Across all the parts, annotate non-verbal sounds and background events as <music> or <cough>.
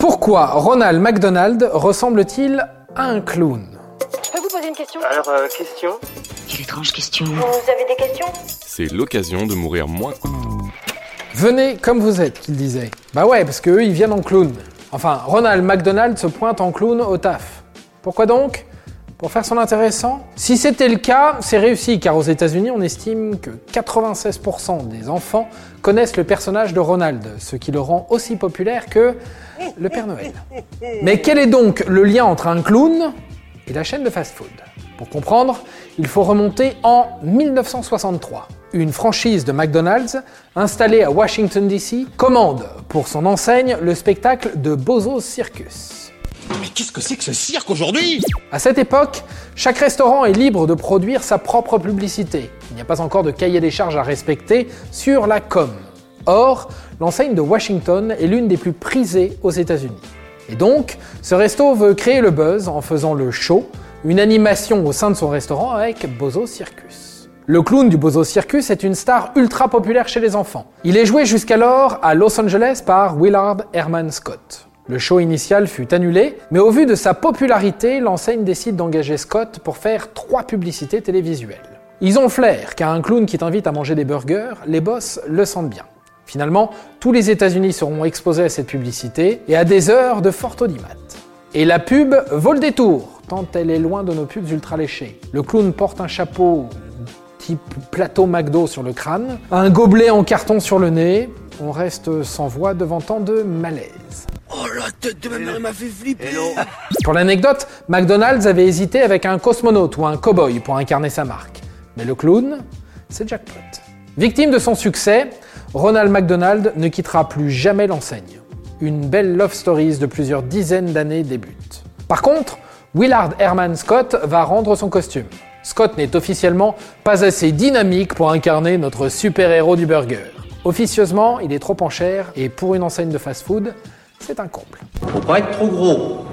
Pourquoi Ronald McDonald ressemble-t-il à un clown? Je peux vous poser une question? Alors, euh, question? Quelle étrange question. Vous avez des questions? C'est l'occasion de mourir moins. Venez comme vous êtes, qu'il disait. Bah ouais, parce qu'eux, ils viennent en clown. Enfin, Ronald McDonald se pointe en clown au taf. Pourquoi donc? Pour faire son intéressant Si c'était le cas, c'est réussi, car aux États-Unis, on estime que 96% des enfants connaissent le personnage de Ronald, ce qui le rend aussi populaire que le Père Noël. Mais quel est donc le lien entre un clown et la chaîne de fast-food? Pour comprendre, il faut remonter en 1963. Une franchise de McDonald's, installée à Washington DC, commande pour son enseigne le spectacle de Bozo's Circus. Mais qu'est-ce que c'est que ce cirque aujourd'hui? À cette époque, chaque restaurant est libre de produire sa propre publicité. Il n'y a pas encore de cahier des charges à respecter sur la com. Or, l'enseigne de Washington est l'une des plus prisées aux États-Unis. Et donc, ce resto veut créer le buzz en faisant le show, une animation au sein de son restaurant avec Bozo Circus. Le clown du Bozo Circus est une star ultra populaire chez les enfants. Il est joué jusqu'alors à Los Angeles par Willard Herman Scott. Le show initial fut annulé, mais au vu de sa popularité, l'enseigne décide d'engager Scott pour faire trois publicités télévisuelles. Ils ont flair, car un clown qui t'invite à manger des burgers, les boss le sentent bien. Finalement, tous les États-Unis seront exposés à cette publicité et à des heures de fort audimat. Et la pub vaut le détour, tant elle est loin de nos pubs ultra léchées. Le clown porte un chapeau type plateau McDo sur le crâne, un gobelet en carton sur le nez. On reste sans voix devant tant de malaise. La tête de ma mère m'a fait flipper Pour l'anecdote, McDonald's avait hésité avec un cosmonaute ou un cowboy pour incarner sa marque. Mais le clown, c'est jackpot. Victime de son succès, Ronald McDonald ne quittera plus jamais l'enseigne. Une belle love stories de plusieurs dizaines d'années débute. Par contre, Willard Herman Scott va rendre son costume. Scott n'est officiellement pas assez dynamique pour incarner notre super-héros du burger. Officieusement, il est trop en chair et pour une enseigne de fast-food, c'est un comble. Faut pas être trop gros.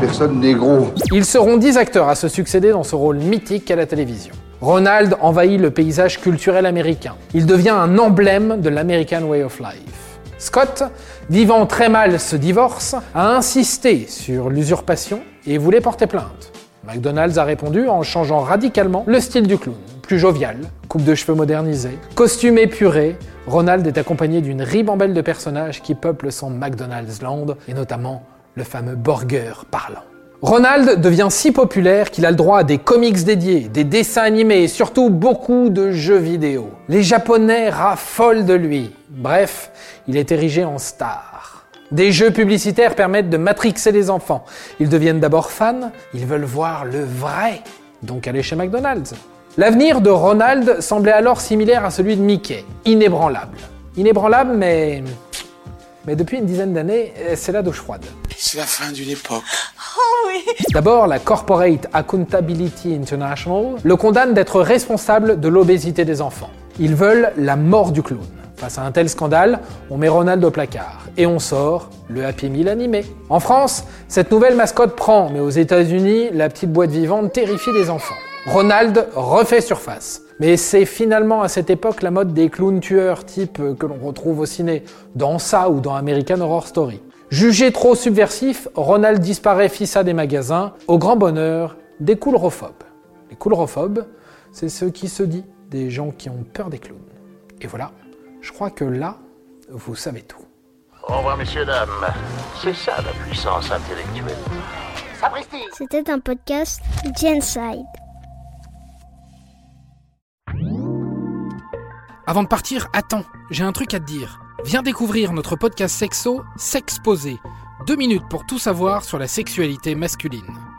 Personne n'est gros. Ils seront 10 acteurs à se succéder dans ce rôle mythique à la télévision. Ronald envahit le paysage culturel américain. Il devient un emblème de l'American Way of Life. Scott, vivant très mal ce divorce, a insisté sur l'usurpation et voulait porter plainte. McDonald's a répondu en changeant radicalement le style du clown. Plus jovial, coupe de cheveux modernisée, costume épuré, Ronald est accompagné d'une ribambelle de personnages qui peuplent son McDonald's Land, et notamment le fameux burger parlant. Ronald devient si populaire qu'il a le droit à des comics dédiés, des dessins animés et surtout beaucoup de jeux vidéo. Les Japonais raffolent de lui. Bref, il est érigé en star. Des jeux publicitaires permettent de matrixer les enfants. Ils deviennent d'abord fans, ils veulent voir le vrai, donc aller chez McDonald's. L'avenir de Ronald semblait alors similaire à celui de Mickey, inébranlable. Inébranlable, mais. Mais depuis une dizaine d'années, c'est la douche froide. C'est la fin d'une époque. <laughs> D'abord, la Corporate Accountability International le condamne d'être responsable de l'obésité des enfants. Ils veulent la mort du clown. Face à un tel scandale, on met Ronald au placard et on sort le Happy Meal animé. En France, cette nouvelle mascotte prend, mais aux États-Unis, la petite boîte vivante terrifie les enfants. Ronald refait surface. Mais c'est finalement à cette époque la mode des clowns tueurs type que l'on retrouve au ciné, dans ça ou dans American Horror Story. Jugé trop subversif, Ronald disparaît fissa des magasins, au grand bonheur des coulrophobes. Les coulrophobes, c'est ce qui se dit des gens qui ont peur des clowns. Et voilà, je crois que là, vous savez tout. Au revoir, messieurs, dames. C'est ça la puissance intellectuelle. C'était un podcast Genside. Avant de partir, attends, j'ai un truc à te dire. Viens découvrir notre podcast sexo, S'exposer. Deux minutes pour tout savoir sur la sexualité masculine.